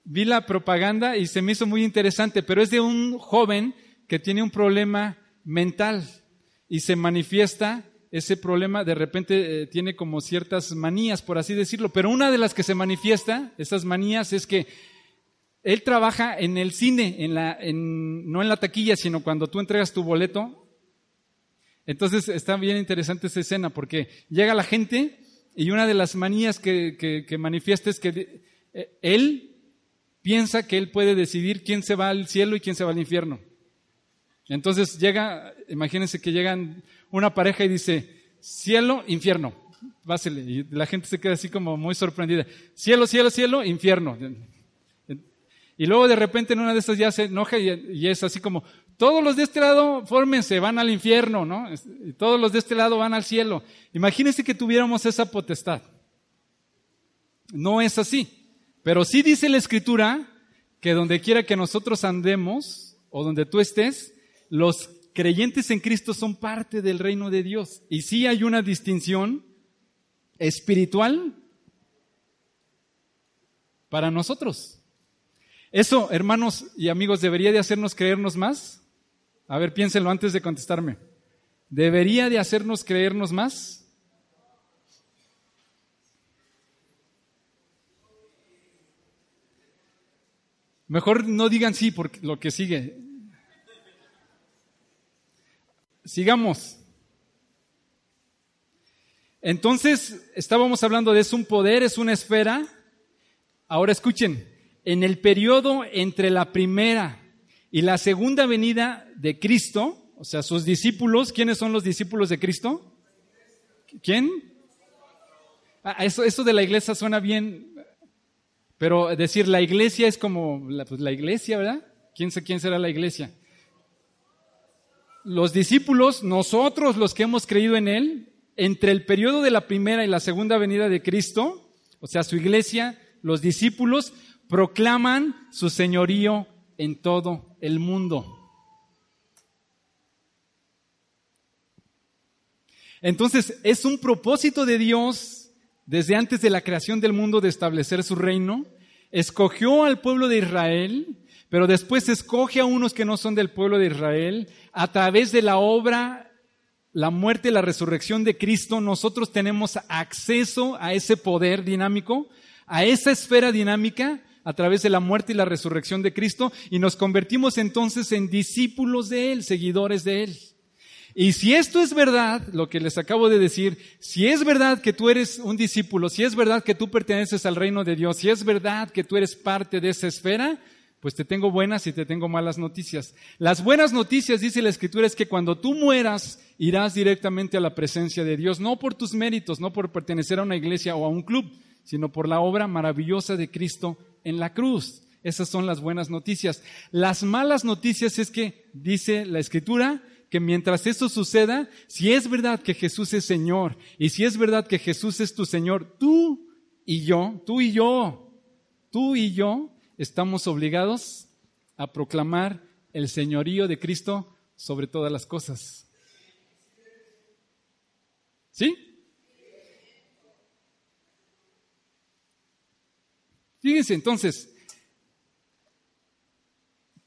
vi la propaganda y se me hizo muy interesante, pero es de un joven que tiene un problema mental y se manifiesta ese problema de repente eh, tiene como ciertas manías, por así decirlo, pero una de las que se manifiesta, esas manías, es que él trabaja en el cine, en la, en, no en la taquilla, sino cuando tú entregas tu boleto. Entonces está bien interesante esa escena porque llega la gente y una de las manías que, que, manifiesta es que eh, él piensa que él puede decidir quién se va al cielo y quién se va al infierno. Entonces llega, imagínense que llegan una pareja y dice, cielo, infierno. Y la gente se queda así como muy sorprendida. Cielo, cielo, cielo, infierno. Y luego de repente en una de esas ya se enoja y, es así como, todos los de este lado fórmense, van al infierno, ¿no? Y todos los de este lado van al cielo. Imagínense que tuviéramos esa potestad. No es así. Pero sí dice la escritura que donde quiera que nosotros andemos o donde tú estés, los creyentes en Cristo son parte del reino de Dios. Y sí hay una distinción espiritual para nosotros. Eso, hermanos y amigos, debería de hacernos creernos más. A ver, piénsenlo antes de contestarme. ¿Debería de hacernos creernos más? Mejor no digan sí por lo que sigue. Sigamos. Entonces, estábamos hablando de es un poder, es una esfera. Ahora escuchen, en el periodo entre la primera y la segunda venida de Cristo, o sea, sus discípulos, ¿quiénes son los discípulos de Cristo? ¿Quién? Ah, eso, de la iglesia suena bien, pero decir la iglesia es como la, pues, iglesia, ¿verdad? ¿Quién, ¿Quién será la iglesia? los discípulos, nosotros los que hemos creído en Él, entre el periodo de la primera y la segunda venida de Cristo, o sea, su iglesia, los discípulos proclaman su señorío en todo el mundo. Entonces, es un propósito de Dios desde antes de la creación del mundo de establecer su reino. Escogió al pueblo de Israel pero después escoge a unos que no son del pueblo de Israel. A través de la obra, la muerte y la resurrección de Cristo, nosotros tenemos acceso a ese poder dinámico, a esa esfera dinámica, a través de la muerte y la resurrección de Cristo, y nos convertimos entonces en discípulos de Él, seguidores de Él. Y si esto es verdad, lo que les acabo de decir, si es verdad que tú eres un discípulo, si es verdad que tú perteneces al reino de Dios, si es verdad que tú eres parte de esa esfera, pues te tengo buenas y te tengo malas noticias. Las buenas noticias, dice la Escritura, es que cuando tú mueras, irás directamente a la presencia de Dios, no por tus méritos, no por pertenecer a una iglesia o a un club, sino por la obra maravillosa de Cristo en la cruz. Esas son las buenas noticias. Las malas noticias es que, dice la Escritura, que mientras eso suceda, si es verdad que Jesús es Señor y si es verdad que Jesús es tu Señor, tú y yo, tú y yo, tú y yo estamos obligados a proclamar el señorío de Cristo sobre todas las cosas. ¿Sí? Fíjense entonces,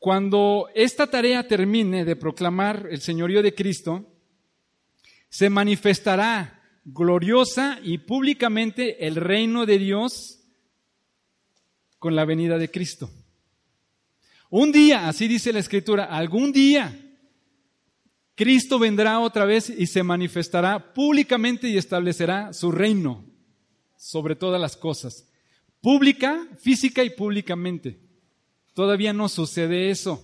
Cuando esta tarea termine de proclamar el señorío de Cristo, se manifestará gloriosa y públicamente el reino de Dios con la venida de Cristo. Un día, así dice la Escritura, algún día Cristo vendrá otra vez y se manifestará públicamente y establecerá su reino sobre todas las cosas. Pública, física y públicamente. Todavía no sucede eso.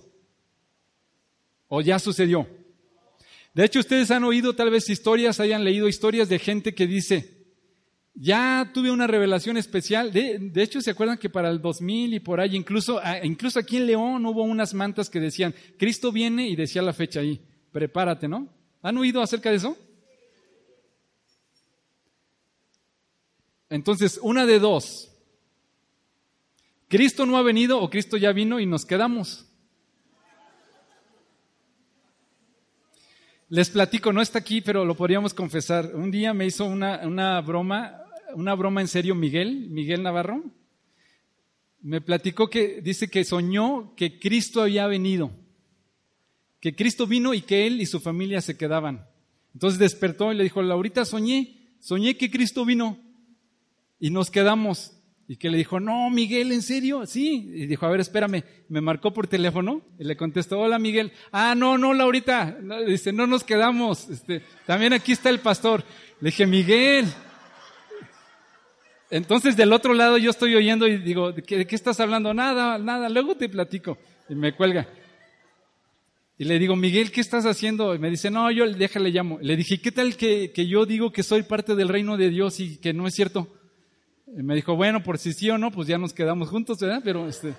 ¿O ya sucedió? De hecho, ustedes han oído tal vez historias, hayan leído historias de gente que dice, ya tuve una revelación especial. De, hecho, ¿se acuerdan que para el 2000 y por ahí, incluso, ah, incluso aquí en León hubo unas mantas que decían, Cristo viene y decía la fecha ahí, prepárate, ¿no? ¿Han oído acerca de eso? Entonces, una de dos. Cristo no ha venido o Cristo ya vino y nos quedamos. Les platico, no está aquí, pero lo podríamos confesar. Un día me hizo una, una broma una broma en serio Miguel, Miguel Navarro. Me platicó que dice que soñó que Cristo había venido, que Cristo vino y que él y su familia se quedaban. Entonces despertó y le dijo, Laurita, soñé, soñé que Cristo vino y nos quedamos. Y que le dijo, no, Miguel, ¿en serio? Sí. Y dijo, a ver, espérame. Me marcó por teléfono y le contestó, hola, Miguel. Ah, no, no, Laurita. dice, no nos quedamos. Este, también aquí está el pastor. Le dije, Miguel, entonces del otro lado yo estoy oyendo y digo, ¿de qué, estás hablando? Nada, nada, luego te platico. Y me cuelga. Y le digo, Miguel, ¿qué estás haciendo? Y me dice, no, yo déjale llamo. Le dije, ¿qué tal que, que, yo digo que soy parte del reino de Dios y que no es cierto? Me dijo, bueno, por si sí o no, pues ya nos quedamos juntos, ¿verdad? Pero este,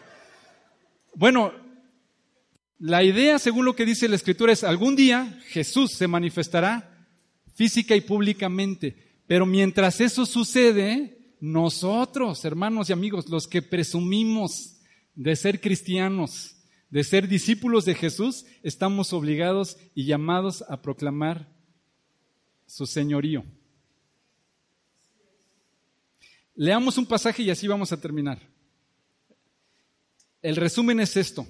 bueno, la idea, según lo que dice la escritura, es algún día Jesús se manifestará física y públicamente. Pero mientras eso sucede, nosotros, hermanos y amigos, los que presumimos de ser cristianos, de ser discípulos de Jesús, estamos obligados y llamados a proclamar su señorío. Leamos un pasaje y así vamos a terminar. El resumen es esto.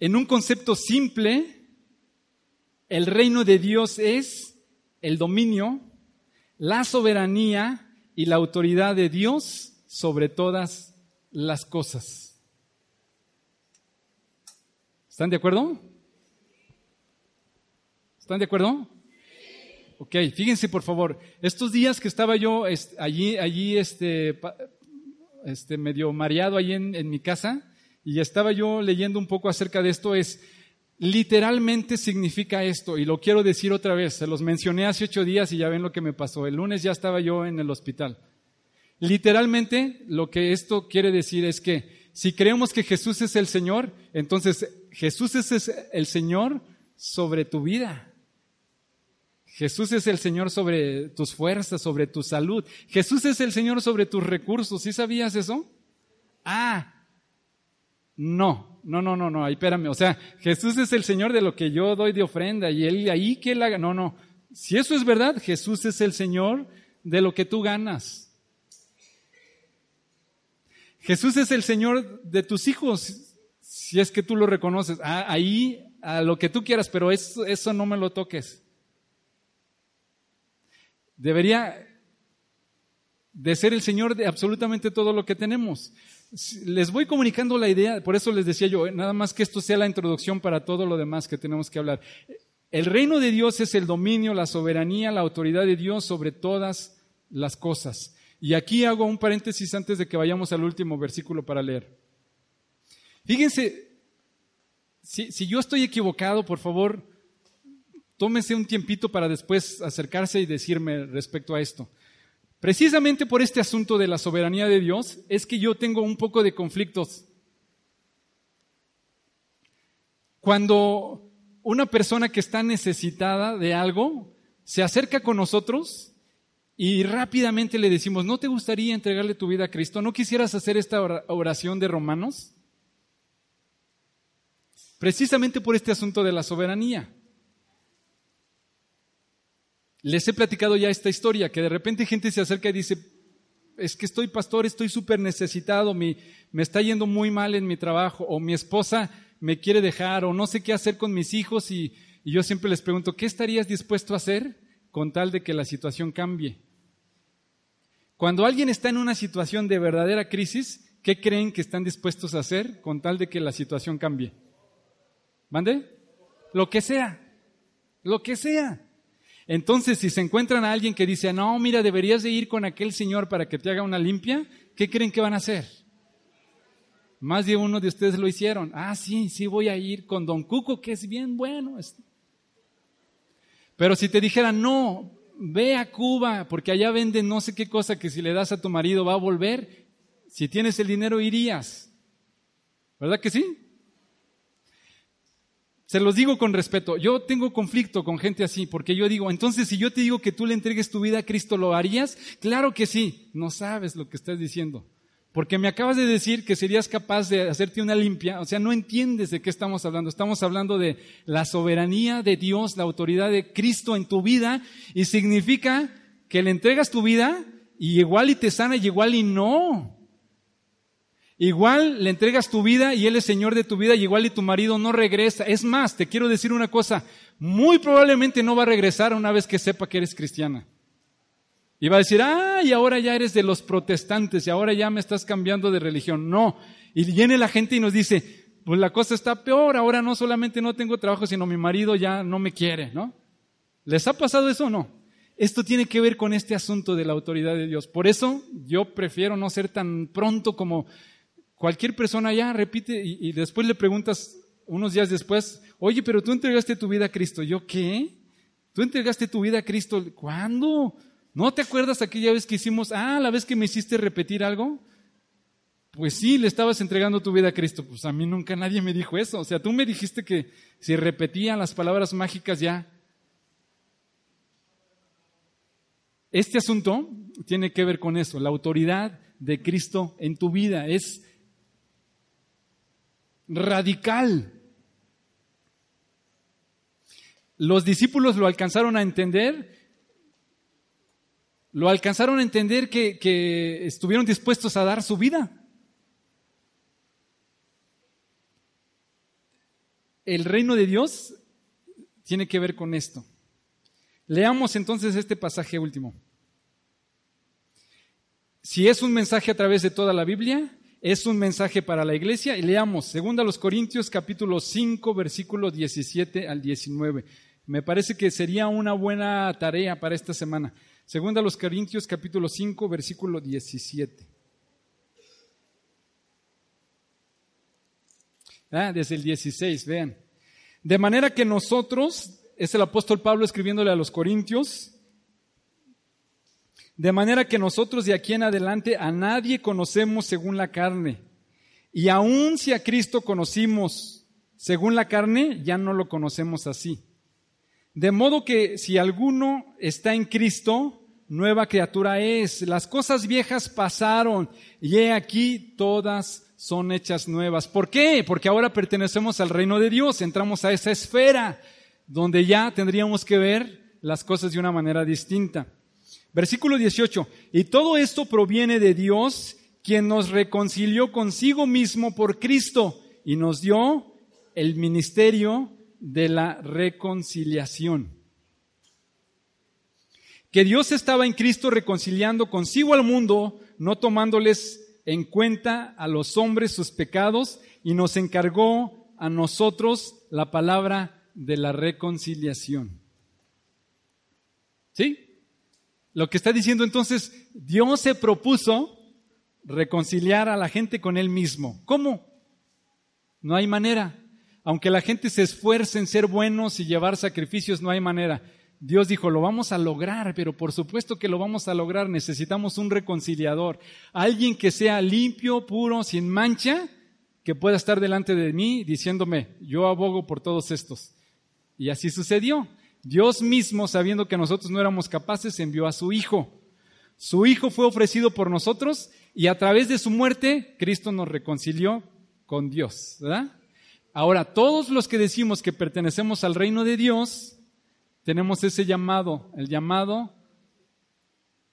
En un concepto simple, el reino de Dios es el dominio, la soberanía y la autoridad de Dios sobre todas las cosas. ¿Están de acuerdo? ¿Están de acuerdo? Ok, fíjense por favor, estos días que estaba yo allí, allí este, este, medio mareado allí en, en mi casa y estaba yo leyendo un poco acerca de esto, es, literalmente significa esto, y lo quiero decir otra vez, se los mencioné hace ocho días y ya ven lo que me pasó. El lunes ya estaba yo en el hospital. Literalmente lo que esto quiere decir es que si creemos que Jesús es el Señor, entonces Jesús es el Señor sobre tu vida. Jesús es el Señor sobre tus fuerzas, sobre tu salud. Jesús es el Señor sobre tus recursos. ¿Sí sabías eso? Ah, no, no, no, no, no, ahí espérame. O sea, Jesús es el Señor de lo que yo doy de ofrenda y Él ahí que Él haga. No, no. Si eso es verdad, Jesús es el Señor de lo que tú ganas. Jesús es el Señor de tus hijos, si es que tú lo reconoces. Ah, ahí, a lo que tú quieras, pero eso, eso no me lo toques. Debería de ser el Señor de absolutamente todo lo que tenemos les voy comunicando la idea, por eso les decía yo, nada más que esto sea la introducción para todo lo demás que tenemos que hablar. El reino de Dios es el dominio, la soberanía, la autoridad de Dios sobre todas las cosas. Y aquí hago un paréntesis antes de que vayamos al último versículo para leer. Fíjense, si, si yo estoy equivocado, por favor, tómese un tiempito para después acercarse y decirme respecto a esto. Precisamente por este asunto de la soberanía de Dios es que yo tengo un poco de conflictos. Cuando una persona que está necesitada de algo se acerca con nosotros y rápidamente le decimos, ¿no te gustaría entregarle tu vida a Cristo? ¿No quisieras hacer esta oración de Romanos? Precisamente por este asunto de la soberanía. Les he platicado ya esta historia, que de repente gente se acerca y dice, es que estoy pastor, estoy súper necesitado, me está yendo muy mal en mi trabajo, o mi esposa me quiere dejar o no sé qué hacer con mis hijos y, y yo siempre les pregunto, ¿qué estarías dispuesto a hacer con tal de que la situación cambie? Cuando alguien está en una situación de verdadera crisis, ¿qué creen que están dispuestos a hacer con tal de que la situación cambie? ¿Mande? Lo que sea, lo que sea. Entonces, si se encuentran a alguien que dice, no, mira, deberías de ir con aquel señor para que te haga una limpia, ¿qué creen que van a hacer? Más de uno de ustedes lo hicieron. Ah, sí, sí voy a ir con don Cuco, que es bien bueno. Pero si te dijeran, no, ve a Cuba, porque allá venden no sé qué cosa que si le das a tu marido va a volver, si tienes el dinero irías. ¿Verdad que sí? Se los digo con respeto. Yo tengo conflicto con gente así, porque yo digo, entonces si yo te digo que tú le entregues tu vida a Cristo, ¿lo harías? Claro que sí. No sabes lo que estás diciendo. Porque me acabas de decir que serías capaz de hacerte una limpia. O sea, no entiendes de qué estamos hablando. Estamos hablando de la soberanía de Dios, la autoridad de Cristo en tu vida. Y significa que le entregas tu vida y igual y te sana y igual y no. Igual le entregas tu vida y Él es Señor de tu vida y igual y tu marido no regresa. Es más, te quiero decir una cosa, muy probablemente no va a regresar una vez que sepa que eres cristiana. Y va a decir, ah, y ahora ya eres de los protestantes y ahora ya me estás cambiando de religión. No. Y viene la gente y nos dice, pues la cosa está peor, ahora no solamente no tengo trabajo, sino mi marido ya no me quiere, ¿no? ¿Les ha pasado eso o no? Esto tiene que ver con este asunto de la autoridad de Dios. Por eso yo prefiero no ser tan pronto como Cualquier persona ya repite y, después le preguntas unos días después, oye, pero tú entregaste tu vida a Cristo. ¿Yo qué? ¿Tú entregaste tu vida a Cristo? ¿Cuándo? ¿No te acuerdas aquella vez que hicimos, ah, la vez que me hiciste repetir algo? Pues sí, le estabas entregando tu vida a Cristo. Pues a mí nunca nadie me dijo eso. O sea, tú me dijiste que si repetía las palabras mágicas ya. Este asunto tiene que ver con eso, la autoridad de Cristo en tu vida. Es radical. Los discípulos lo alcanzaron a entender, lo alcanzaron a entender que, que estuvieron dispuestos a dar su vida. El reino de Dios tiene que ver con esto. Leamos entonces este pasaje último. Si es un mensaje a través de toda la Biblia, es un mensaje para la iglesia y leamos 2 Corintios capítulo 5 versículo 17 al 19. Me parece que sería una buena tarea para esta semana. 2 Corintios capítulo 5 versículo 17. Ah, desde el 16, vean. De manera que nosotros, es el apóstol Pablo escribiéndole a los Corintios, de manera que nosotros de aquí en adelante a nadie conocemos según la carne. Y aun si a Cristo conocimos según la carne, ya no lo conocemos así. De modo que si alguno está en Cristo, nueva criatura es. Las cosas viejas pasaron y he aquí todas son hechas nuevas. ¿Por qué? Porque ahora pertenecemos al reino de Dios, entramos a esa esfera donde ya tendríamos que ver las cosas de una manera distinta. Versículo 18. Y todo esto proviene de Dios, quien nos reconcilió consigo mismo por Cristo y nos dio el ministerio de la reconciliación. Que Dios estaba en Cristo reconciliando consigo al mundo, no tomándoles en cuenta a los hombres sus pecados, y nos encargó a nosotros la palabra de la reconciliación. ¿Sí? Lo que está diciendo entonces, Dios se propuso reconciliar a la gente con Él mismo. ¿Cómo? No hay manera. Aunque la gente se esfuerce en ser buenos y llevar sacrificios, no hay manera. Dios dijo, lo vamos a lograr, pero por supuesto que lo vamos a lograr. Necesitamos un reconciliador. Alguien que sea limpio, puro, sin mancha, que pueda estar delante de mí diciéndome, yo abogo por todos estos. Y así sucedió. Dios mismo, sabiendo que nosotros no éramos capaces, envió a su Hijo. Su Hijo fue ofrecido por nosotros y a través de su muerte, Cristo nos reconcilió con Dios. Ahora, todos los que decimos que pertenecemos al reino de Dios, tenemos ese llamado, el llamado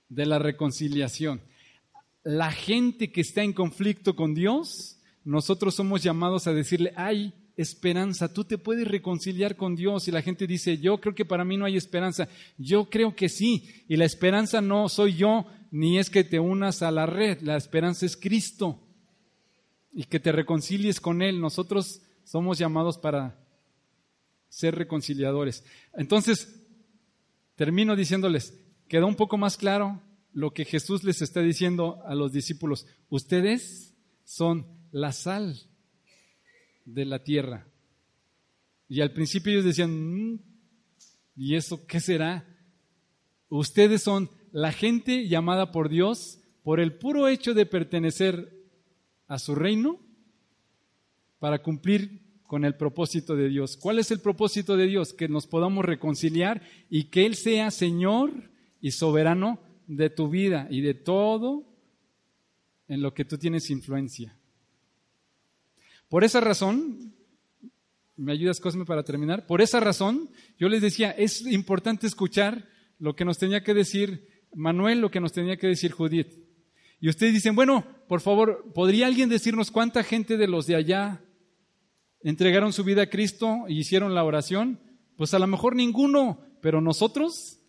de la reconciliación. La gente que está en conflicto con Dios, nosotros somos llamados a decirle, ay, esperanza. Tú te puedes reconciliar con Dios y la gente dice, yo creo que para mí no hay esperanza. Yo creo que sí. Y la esperanza no soy yo, ni es que te unas a la red. La esperanza es Cristo. Y que te reconcilies con Él. Nosotros somos llamados para ser reconciliadores. Entonces, termino diciéndoles, quedó un poco más claro lo que Jesús les está diciendo a los discípulos. Ustedes son la sal de la tierra. Y al principio ellos decían, mm, ¿y eso qué será? Ustedes son la gente llamada por Dios por el puro hecho de pertenecer a su reino para cumplir con el propósito de Dios. ¿Cuál es el propósito de Dios? Que nos podamos reconciliar y que Él sea Señor y soberano de tu vida y de todo en lo que tú tienes influencia. Por esa razón, ¿me ayudas Cosme para terminar? Por esa razón, yo les decía, es importante escuchar lo que nos tenía que decir Manuel, lo que nos tenía que decir Judith. Y ustedes dicen, bueno, por favor, ¿podría alguien decirnos cuánta gente de los de allá entregaron su vida a Cristo y hicieron la oración? Pues a lo mejor ninguno, pero nosotros,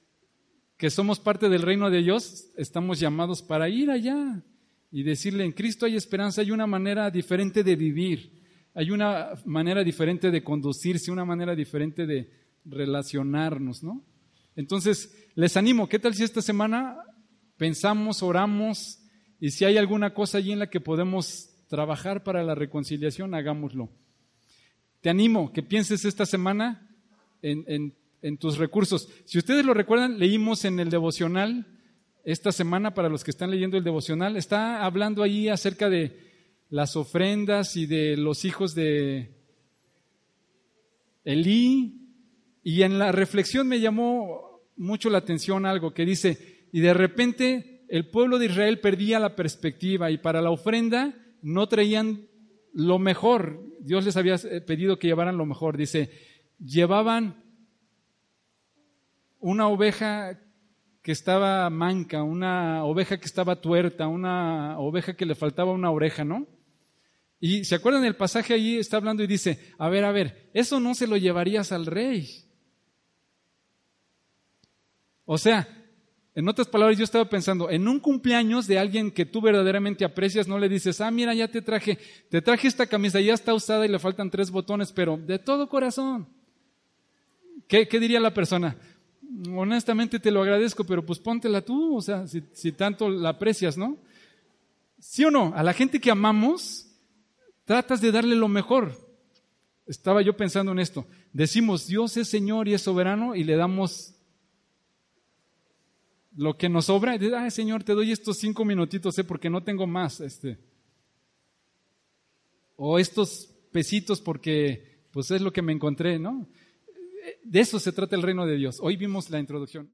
que somos parte del reino de Dios, estamos llamados para ir allá y decirle, en Cristo hay esperanza, hay una manera diferente de vivir, hay una manera diferente de conducirse, una manera diferente de relacionarnos, ¿no? Entonces, les animo, ¿qué tal si esta semana pensamos, oramos y si hay alguna cosa allí en la que podemos trabajar para la reconciliación, hagámoslo? Te animo que pienses esta semana en, en tus recursos. Si ustedes lo recuerdan, leímos en el devocional esta semana para los que están leyendo el devocional, está hablando ahí acerca de las ofrendas y de los hijos de Elí. Y en la reflexión me llamó mucho la atención algo que dice, y de repente el pueblo de Israel perdía la perspectiva y para la ofrenda no traían lo mejor. Dios les había pedido que llevaran lo mejor. Dice, llevaban una oveja que estaba manca, una oveja que estaba tuerta, una oveja que le faltaba una oreja, ¿no? Y se acuerdan el pasaje allí, está hablando y dice, a ver, a ver, eso no se lo llevarías al rey. O sea, en otras palabras, yo estaba pensando, en un cumpleaños de alguien que tú verdaderamente aprecias, no le dices, ah, mira, ya te traje, te traje esta camisa, ya está usada y le faltan tres botones, pero de todo corazón. ¿Qué, qué diría la persona? Honestamente te lo agradezco, pero pues póntela tú, o sea, si, tanto la aprecias, ¿no? ¿Sí o no? A la gente que amamos, tratas de darle lo mejor. Estaba yo pensando en esto. Decimos, Dios es Señor y es soberano y le damos lo que nos sobra. Y ay Señor, te doy estos cinco minutitos, ¿eh? porque no tengo más. Este. O estos pesitos porque pues es lo que me encontré, ¿no? De eso se trata el reino de Dios. Hoy vimos la introducción.